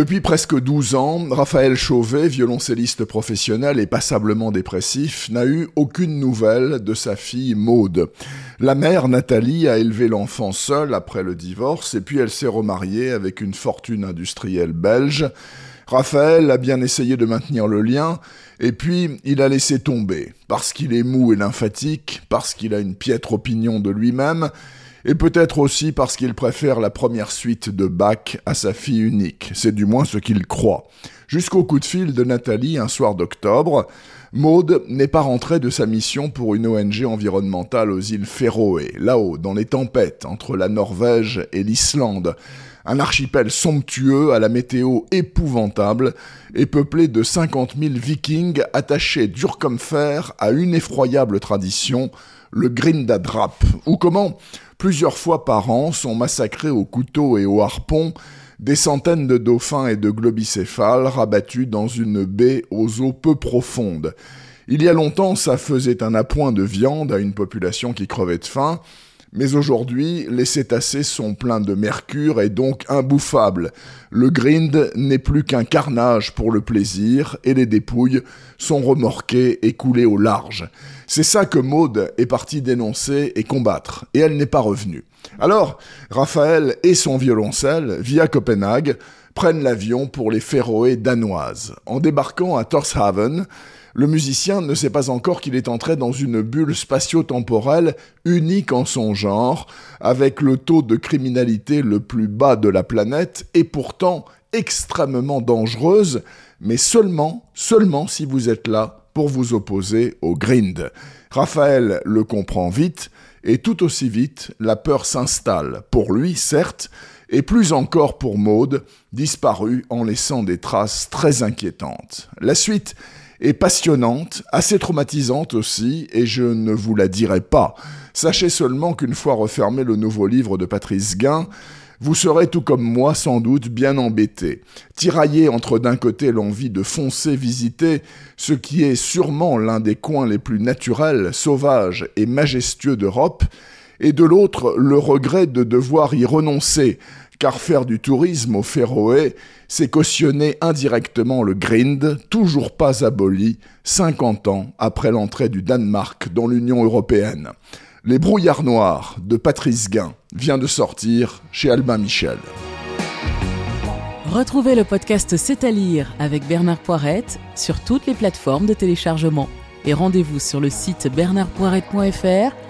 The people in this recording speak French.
Depuis presque 12 ans, Raphaël Chauvet, violoncelliste professionnel et passablement dépressif, n'a eu aucune nouvelle de sa fille Maude. La mère, Nathalie, a élevé l'enfant seule après le divorce et puis elle s'est remariée avec une fortune industrielle belge. Raphaël a bien essayé de maintenir le lien, et puis il a laissé tomber, parce qu'il est mou et lymphatique, parce qu'il a une piètre opinion de lui-même, et peut-être aussi parce qu'il préfère la première suite de Bach à sa fille unique, c'est du moins ce qu'il croit. Jusqu'au coup de fil de Nathalie un soir d'octobre, Maude n'est pas rentrée de sa mission pour une ONG environnementale aux îles Féroé, là-haut, dans les tempêtes, entre la Norvège et l'Islande. Un archipel somptueux à la météo épouvantable et peuplé de 50 000 vikings attachés dur comme fer à une effroyable tradition, le Grindadrap, ou comment, plusieurs fois par an, sont massacrés au couteau et au harpon des centaines de dauphins et de globicéphales rabattus dans une baie aux eaux peu profondes. Il y a longtemps, ça faisait un appoint de viande à une population qui crevait de faim, mais aujourd'hui, les cétacés sont pleins de mercure et donc imbouffables. Le grind n'est plus qu'un carnage pour le plaisir et les dépouilles sont remorquées et coulées au large. C'est ça que Maude est partie dénoncer et combattre, et elle n'est pas revenue. Alors, Raphaël et son violoncelle, via Copenhague, prennent l'avion pour les Féroé danoises. En débarquant à Torshaven, le musicien ne sait pas encore qu'il est entré dans une bulle spatio-temporelle unique en son genre, avec le taux de criminalité le plus bas de la planète, et pourtant extrêmement dangereuse, mais seulement, seulement si vous êtes là pour vous opposer au grind. Raphaël le comprend vite, et tout aussi vite, la peur s'installe, pour lui certes, et plus encore pour Maude, disparue en laissant des traces très inquiétantes. La suite est passionnante, assez traumatisante aussi, et je ne vous la dirai pas. Sachez seulement qu'une fois refermé le nouveau livre de Patrice Guin, vous serez tout comme moi sans doute bien embêté, tiraillé entre d'un côté l'envie de foncer visiter ce qui est sûrement l'un des coins les plus naturels, sauvages et majestueux d'Europe, et de l'autre le regret de devoir y renoncer, car faire du tourisme au Féroé, c'est cautionner indirectement le grind, toujours pas aboli, 50 ans après l'entrée du Danemark dans l'Union européenne. Les brouillards noirs de Patrice Guin vient de sortir chez Albin Michel. Retrouvez le podcast C'est à lire avec Bernard Poirette sur toutes les plateformes de téléchargement. Et rendez-vous sur le site bernardpoirette.fr